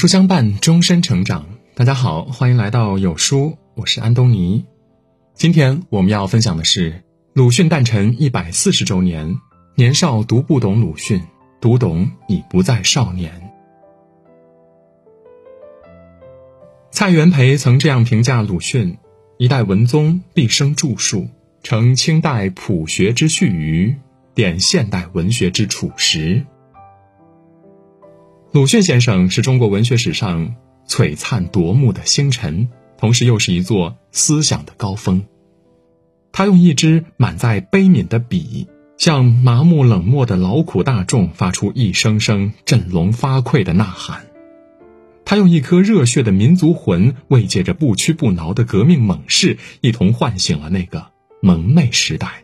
书相伴，终身成长。大家好，欢迎来到有书，我是安东尼。今天我们要分享的是鲁迅诞辰一百四十周年。年少读不懂鲁迅，读懂已不再少年。蔡元培曾这样评价鲁迅：一代文宗，毕生著述，成清代朴学之序余，点现代文学之楚实。鲁迅先生是中国文学史上璀璨夺目的星辰，同时又是一座思想的高峰。他用一支满载悲悯的笔，向麻木冷漠的劳苦大众发出一声声振聋发聩的呐喊；他用一颗热血的民族魂，慰藉着不屈不挠的革命猛士，一同唤醒了那个蒙昧时代。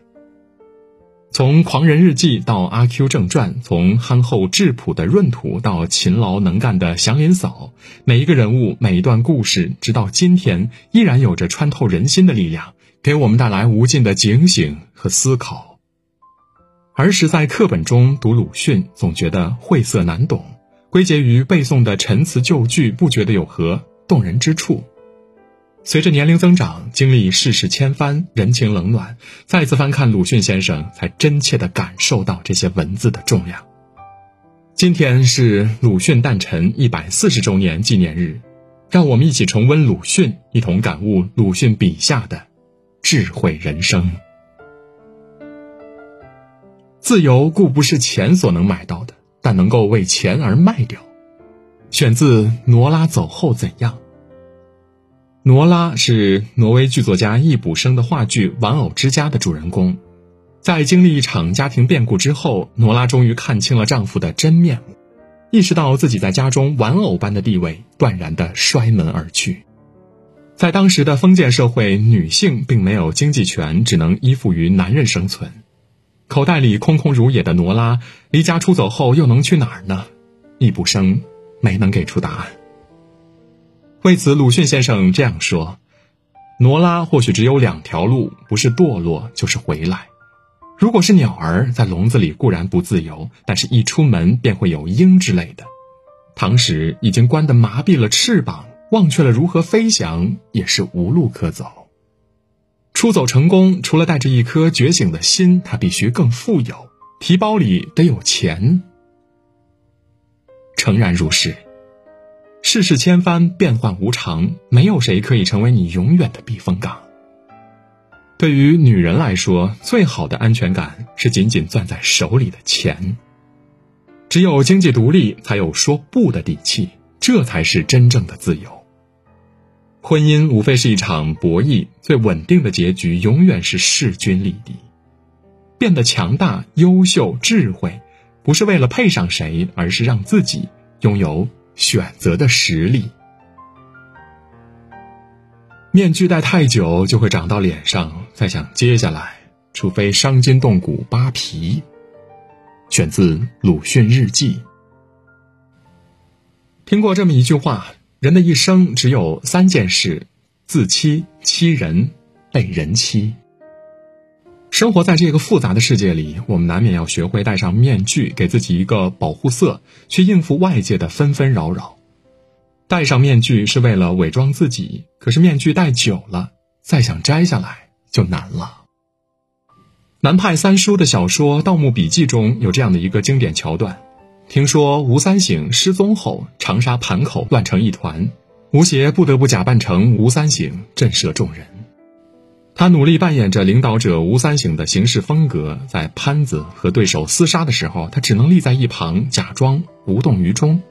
从《狂人日记》到《阿 Q 正传》，从憨厚质朴的闰土到勤劳能干的祥林嫂，每一个人物、每一段故事，直到今天依然有着穿透人心的力量，给我们带来无尽的警醒和思考。儿时在课本中读鲁迅，总觉得晦涩难懂，归结于背诵的陈词旧句，不觉得有何动人之处。随着年龄增长，经历世事千帆，人情冷暖，再次翻看鲁迅先生，才真切地感受到这些文字的重量。今天是鲁迅诞辰一百四十周年纪念日，让我们一起重温鲁迅，一同感悟鲁迅笔下的智慧人生。自由固不是钱所能买到的，但能够为钱而卖掉。选自《挪拉走后怎样》。挪拉是挪威剧作家易卜生的话剧《玩偶之家》的主人公，在经历一场家庭变故之后，挪拉终于看清了丈夫的真面目，意识到自己在家中玩偶般的地位，断然的摔门而去。在当时的封建社会，女性并没有经济权，只能依附于男人生存。口袋里空空如也的挪拉，离家出走后又能去哪儿呢？易卜生没能给出答案。为此，鲁迅先生这样说：“挪拉或许只有两条路，不是堕落，就是回来。如果是鸟儿，在笼子里固然不自由，但是一出门便会有鹰之类的。倘使已经关得麻痹了翅膀，忘却了如何飞翔，也是无路可走。出走成功，除了带着一颗觉醒的心，他必须更富有，提包里得有钱。诚然如是。”世事千帆，变幻无常，没有谁可以成为你永远的避风港。对于女人来说，最好的安全感是紧紧攥在手里的钱。只有经济独立，才有说不的底气，这才是真正的自由。婚姻无非是一场博弈，最稳定的结局永远是势均力敌。变得强大、优秀、智慧，不是为了配上谁，而是让自己拥有。选择的实力，面具戴太久就会长到脸上，再想揭下来，除非伤筋动骨扒皮。选自《鲁迅日记》。听过这么一句话：人的一生只有三件事：自欺、欺人、被人欺。生活在这个复杂的世界里，我们难免要学会戴上面具，给自己一个保护色，去应付外界的纷纷扰扰。戴上面具是为了伪装自己，可是面具戴久了，再想摘下来就难了。南派三叔的小说《盗墓笔记》中有这样的一个经典桥段：听说吴三省失踪后，长沙盘口乱成一团，吴邪不得不假扮成吴三省，震慑众人。他努力扮演着领导者吴三省的行事风格，在潘子和对手厮杀的时候，他只能立在一旁，假装无动于衷。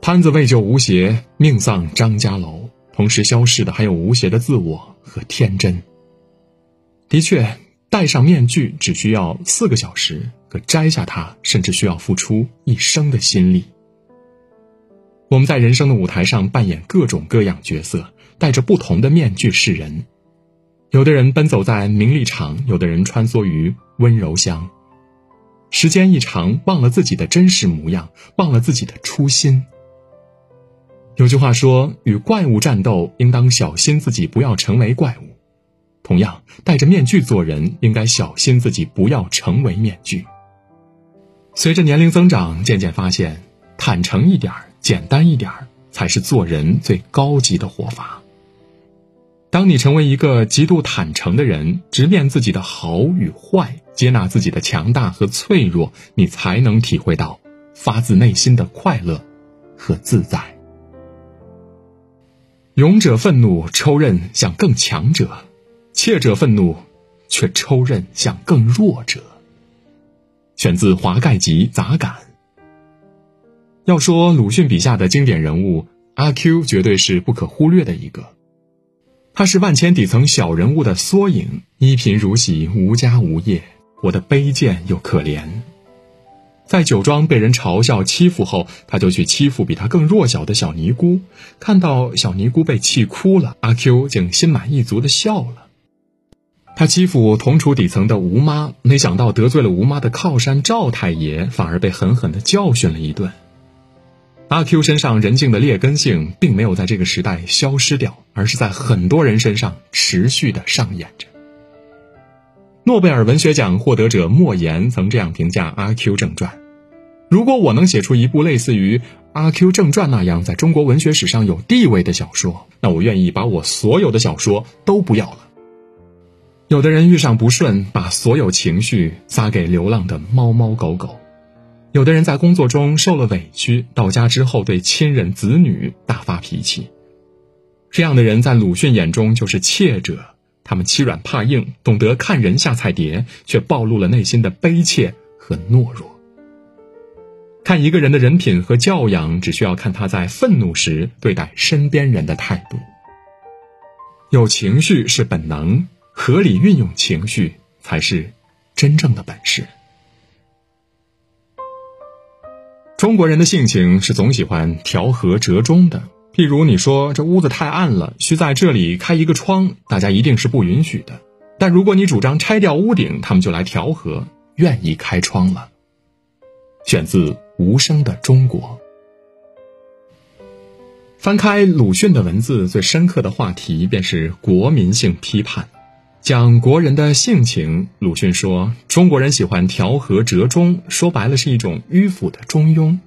潘子为救吴邪，命丧张家楼，同时消失的还有吴邪的自我和天真。的确，戴上面具只需要四个小时，可摘下它，甚至需要付出一生的心力。我们在人生的舞台上扮演各种各样角色，戴着不同的面具示人。有的人奔走在名利场，有的人穿梭于温柔乡。时间一长，忘了自己的真实模样，忘了自己的初心。有句话说：“与怪物战斗，应当小心自己不要成为怪物；同样，戴着面具做人，应该小心自己不要成为面具。”随着年龄增长，渐渐发现，坦诚一点简单一点才是做人最高级的活法。当你成为一个极度坦诚的人，直面自己的好与坏，接纳自己的强大和脆弱，你才能体会到发自内心的快乐和自在。勇者愤怒抽刃向更强者，怯者愤怒却抽刃向更弱者。选自《华盖集杂感》。要说鲁迅笔下的经典人物，阿 Q 绝对是不可忽略的一个。他是万千底层小人物的缩影，一贫如洗，无家无业，活得卑贱又可怜。在酒庄被人嘲笑欺负后，他就去欺负比他更弱小的小尼姑。看到小尼姑被气哭了，阿 Q 竟心满意足的笑了。他欺负同处底层的吴妈，没想到得罪了吴妈的靠山赵太爷，反而被狠狠的教训了一顿。阿 Q 身上人性的劣根性并没有在这个时代消失掉，而是在很多人身上持续的上演着。诺贝尔文学奖获得者莫言曾这样评价《阿 Q 正传》：“如果我能写出一部类似于《阿 Q 正传》那样在中国文学史上有地位的小说，那我愿意把我所有的小说都不要了。”有的人遇上不顺，把所有情绪撒给流浪的猫猫狗狗。有的人在工作中受了委屈，到家之后对亲人子女大发脾气。这样的人在鲁迅眼中就是怯者，他们欺软怕硬，懂得看人下菜碟，却暴露了内心的悲切和懦弱。看一个人的人品和教养，只需要看他在愤怒时对待身边人的态度。有情绪是本能，合理运用情绪才是真正的本事。中国人的性情是总喜欢调和折中的。譬如你说这屋子太暗了，需在这里开一个窗，大家一定是不允许的。但如果你主张拆掉屋顶，他们就来调和，愿意开窗了。选自无声的中国。翻开鲁迅的文字，最深刻的话题便是国民性批判。讲国人的性情，鲁迅说：“中国人喜欢调和折中，说白了是一种迂腐的中庸。”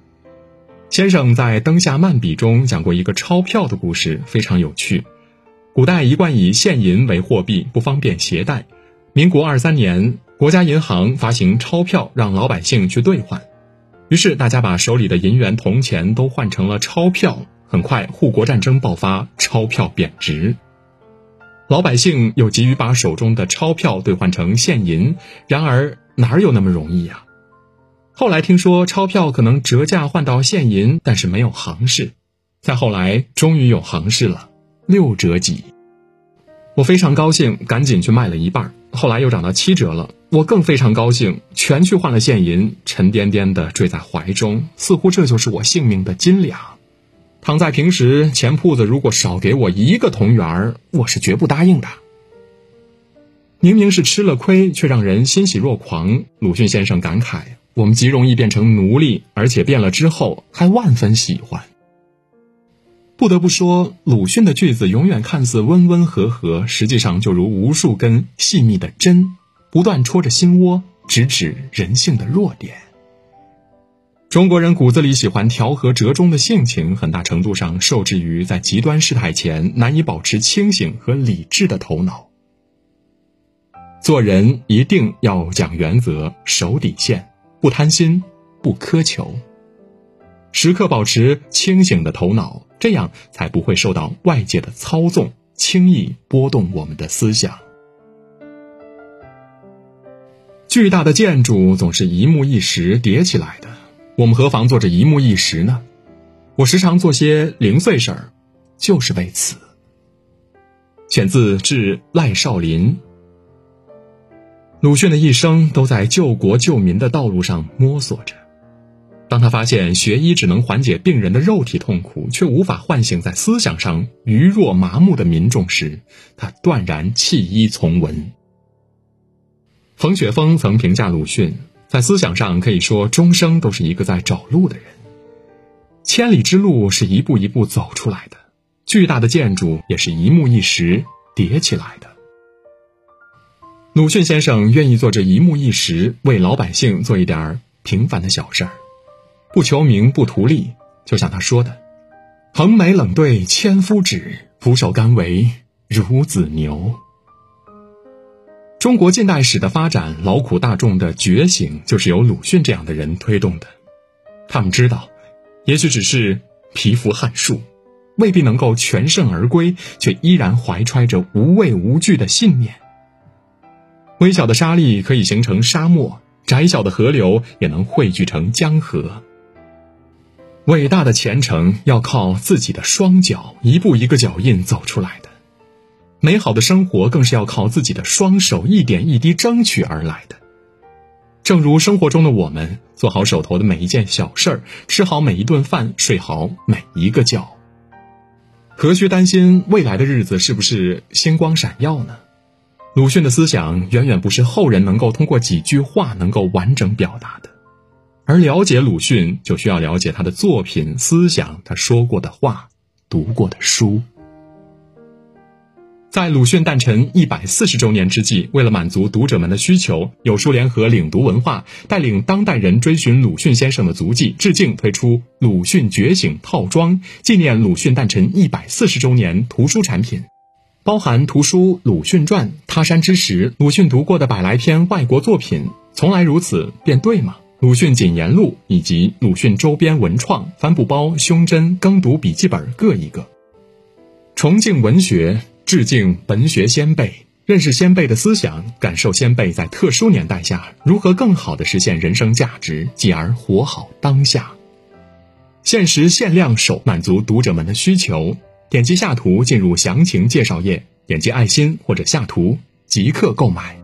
先生在《灯下漫笔》中讲过一个钞票的故事，非常有趣。古代一贯以现银为货币，不方便携带。民国二三年，国家银行发行钞票，让老百姓去兑换。于是大家把手里的银元铜钱都换成了钞票。很快，护国战争爆发，钞票贬值。老百姓又急于把手中的钞票兑换成现银，然而哪有那么容易呀？后来听说钞票可能折价换到现银，但是没有行市。再后来，终于有行市了，六折几。我非常高兴，赶紧去卖了一半。后来又涨到七折了，我更非常高兴，全去换了现银，沉甸甸的坠在怀中，似乎这就是我性命的斤两。躺在平时，钱铺子如果少给我一个铜元儿，我是绝不答应的。明明是吃了亏，却让人欣喜若狂。鲁迅先生感慨：我们极容易变成奴隶，而且变了之后还万分喜欢。不得不说，鲁迅的句子永远看似温温和和，实际上就如无数根细密的针，不断戳着心窝，直指人性的弱点。中国人骨子里喜欢调和折中的性情，很大程度上受制于在极端事态前难以保持清醒和理智的头脑。做人一定要讲原则、守底线，不贪心、不苛求，时刻保持清醒的头脑，这样才不会受到外界的操纵，轻易波动我们的思想。巨大的建筑总是一木一石叠起来的。我们何妨做着一木一石呢？我时常做些零碎事儿，就是为此。选自《致赖少林》。鲁迅的一生都在救国救民的道路上摸索着。当他发现学医只能缓解病人的肉体痛苦，却无法唤醒在思想上愚弱麻木的民众时，他断然弃医从文。冯雪峰曾评价鲁迅。在思想上可以说，终生都是一个在找路的人。千里之路是一步一步走出来的，巨大的建筑也是一木一石叠起来的。鲁迅先生愿意做这一木一石，为老百姓做一点平凡的小事儿，不求名不图利。就像他说的：“横眉冷对千夫指，俯首甘为孺子牛。中国近代史的发展，劳苦大众的觉醒，就是由鲁迅这样的人推动的。他们知道，也许只是蚍蜉撼树，未必能够全胜而归，却依然怀揣着无畏无惧的信念。微小的沙粒可以形成沙漠，窄小的河流也能汇聚成江河。伟大的前程要靠自己的双脚，一步一个脚印走出来的；美好的生活更是要靠自己的双手，一点一滴争取而来的。正如生活中的我们，做好手头的每一件小事儿，吃好每一顿饭，睡好每一个觉，何须担心未来的日子是不是星光闪耀呢？鲁迅的思想远远不是后人能够通过几句话能够完整表达的，而了解鲁迅，就需要了解他的作品、思想，他说过的话，读过的书。在鲁迅诞辰一百四十周年之际，为了满足读者们的需求，有书联合领读文化带领当代人追寻鲁迅先生的足迹，致敬推出《鲁迅觉醒》套装，纪念鲁迅诞辰一百四十周年图书产品。包含图书《鲁迅传》《他山之石》，鲁迅读过的百来篇外国作品，从来如此便对吗？鲁迅谨言录以及鲁迅周边文创帆布包、胸针、耕读笔记本各一个。崇敬文学，致敬文学先辈，认识先辈的思想，感受先辈在特殊年代下如何更好的实现人生价值，继而活好当下。限时限量手满足读者们的需求。点击下图进入详情介绍页，点击爱心或者下图即刻购买。